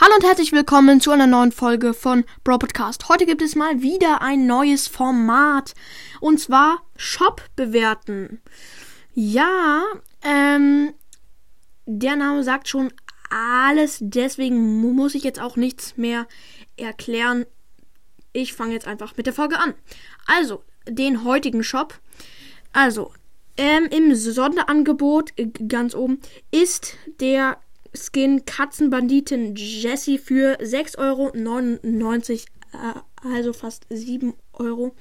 Hallo und herzlich willkommen zu einer neuen Folge von Bro Podcast. Heute gibt es mal wieder ein neues Format und zwar Shop bewerten. Ja, ähm, der Name sagt schon alles, deswegen muss ich jetzt auch nichts mehr erklären. Ich fange jetzt einfach mit der Folge an. Also, den heutigen Shop. Also, ähm, im Sonderangebot ganz oben ist der Skin Katzenbanditin Jessie für 6,99 Euro. Äh, also fast 7 Euro.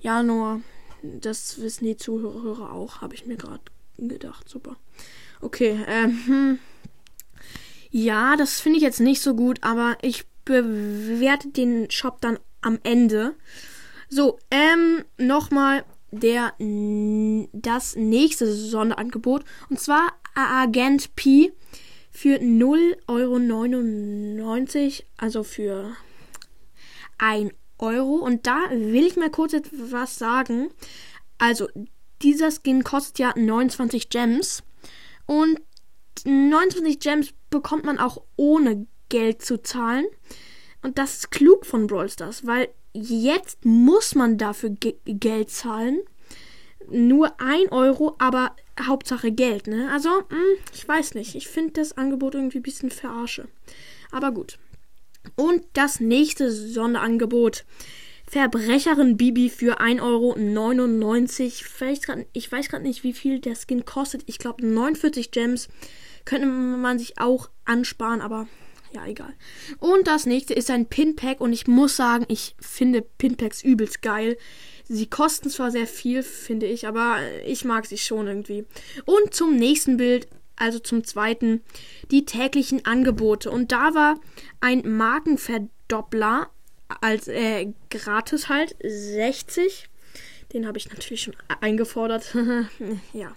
Ja, nur das wissen die Zuhörer auch, habe ich mir gerade gedacht. Super. Okay, ähm, hm. ja, das finde ich jetzt nicht so gut, aber ich bewerte den Shop dann am Ende. So, ähm, nochmal der das nächste Sonderangebot und zwar Agent P für 0,99 Euro, also für 1 Euro. Und da will ich mal kurz etwas sagen. Also, dieser Skin kostet ja 29 Gems. Und 29 Gems bekommt man auch ohne Geld zu zahlen. Und das ist klug von Brawl Stars, weil jetzt muss man dafür Ge Geld zahlen. Nur 1 Euro, aber Hauptsache Geld, ne? Also, mh, hm, ich weiß nicht. Ich finde das Angebot irgendwie ein bisschen verarsche. Aber gut. Und das nächste Sonderangebot. Verbrecherin Bibi für 1,99 Euro. Vielleicht grad, ich weiß gerade nicht, wie viel der Skin kostet. Ich glaube, 49 Gems könnte man sich auch ansparen, aber ja, egal. Und das nächste ist ein Pinpack und ich muss sagen, ich finde Pinpacks übelst geil. Sie kosten zwar sehr viel, finde ich, aber ich mag sie schon irgendwie. Und zum nächsten Bild, also zum zweiten, die täglichen Angebote. Und da war ein Markenverdoppler als äh, gratis halt 60. Den habe ich natürlich schon eingefordert. ja.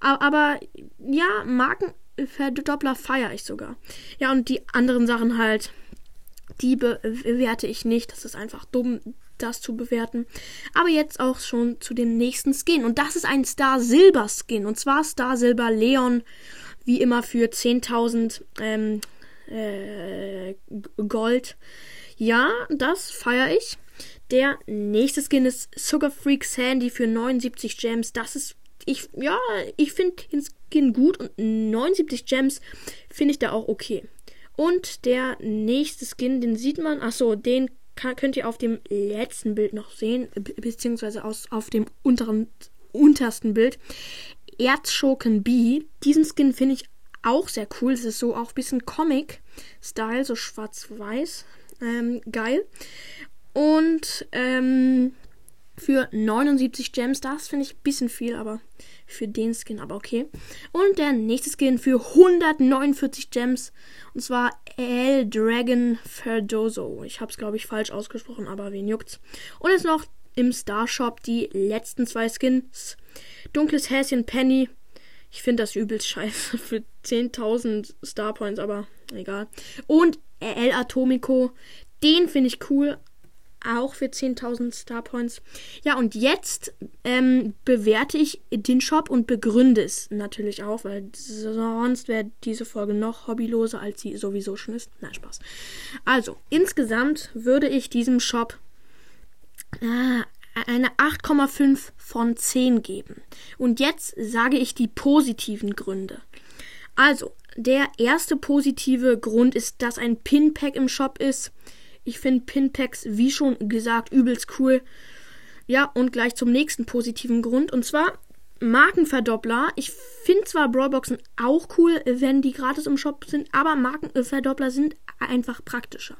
Aber ja, Markenverdoppler feiere ich sogar. Ja, und die anderen Sachen halt, die bewerte ich nicht. Das ist einfach dumm das zu bewerten. Aber jetzt auch schon zu dem nächsten Skin. Und das ist ein Star Silber Skin. Und zwar Star Silber Leon. Wie immer für 10.000 ähm, äh, Gold. Ja, das feiere ich. Der nächste Skin ist Sugar Freak Sandy für 79 Gems. Das ist, ich, ja, ich finde den Skin gut und 79 Gems finde ich da auch okay. Und der nächste Skin, den sieht man, achso, den kann, könnt ihr auf dem letzten Bild noch sehen, beziehungsweise aus, auf dem unteren, untersten Bild. Erzschurken B. Diesen Skin finde ich auch sehr cool. Es ist so auch ein bisschen Comic-Style, so schwarz-weiß. Ähm, geil. Und ähm, für 79 Gems, das finde ich ein bisschen viel, aber für den Skin, aber okay. Und der nächste Skin für 149 Gems. Und zwar El Dragon Ferdoso. Ich habe es, glaube ich, falsch ausgesprochen, aber wen juckt's? Und jetzt noch im Star Shop die letzten zwei Skins. Dunkles Häschen Penny. Ich finde das übelst scheiße für 10.000 Star Points, aber egal. Und El Atomico. Den finde ich cool, auch für 10.000 Star Points. Ja, und jetzt ähm, bewerte ich den Shop und begründe es natürlich auch, weil sonst wäre diese Folge noch hobbyloser, als sie sowieso schon ist. Nein, Spaß. Also, insgesamt würde ich diesem Shop äh, eine 8,5 von 10 geben. Und jetzt sage ich die positiven Gründe. Also, der erste positive Grund ist, dass ein Pinpack im Shop ist. Ich finde Pinpacks, wie schon gesagt, übelst cool. Ja, und gleich zum nächsten positiven Grund. Und zwar Markenverdoppler. Ich finde zwar Brawlboxen auch cool, wenn die gratis im Shop sind, aber Markenverdoppler sind einfach praktischer.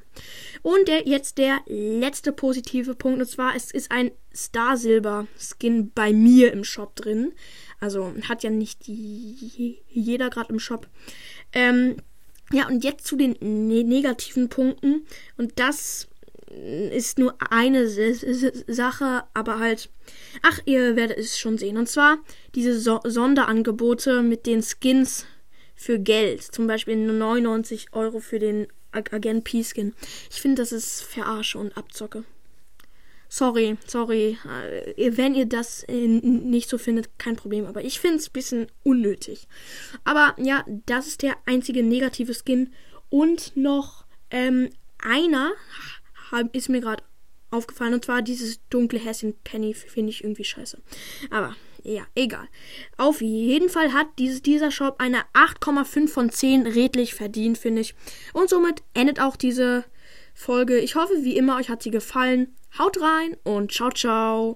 Und der, jetzt der letzte positive Punkt, und zwar es ist ein Star Silber Skin bei mir im Shop drin. Also hat ja nicht jeder gerade im Shop. Ähm, ja, und jetzt zu den ne negativen Punkten. Und das ist nur eine Sache, aber halt, ach, ihr werdet es schon sehen. Und zwar diese so Sonderangebote mit den Skins für Geld. Zum Beispiel 99 Euro für den Agent P-Skin. Ich finde, das ist Verarsche und Abzocke. Sorry, sorry. Äh, wenn ihr das äh, nicht so findet, kein Problem. Aber ich finde es ein bisschen unnötig. Aber ja, das ist der einzige negative Skin. Und noch Ähm, einer ist mir gerade aufgefallen und zwar dieses dunkle Häschen Penny finde ich irgendwie scheiße. Aber ja, egal. Auf jeden Fall hat dieses, dieser Shop eine 8,5 von 10 redlich verdient, finde ich. Und somit endet auch diese Folge. Ich hoffe, wie immer, euch hat sie gefallen. Haut rein und ciao, ciao.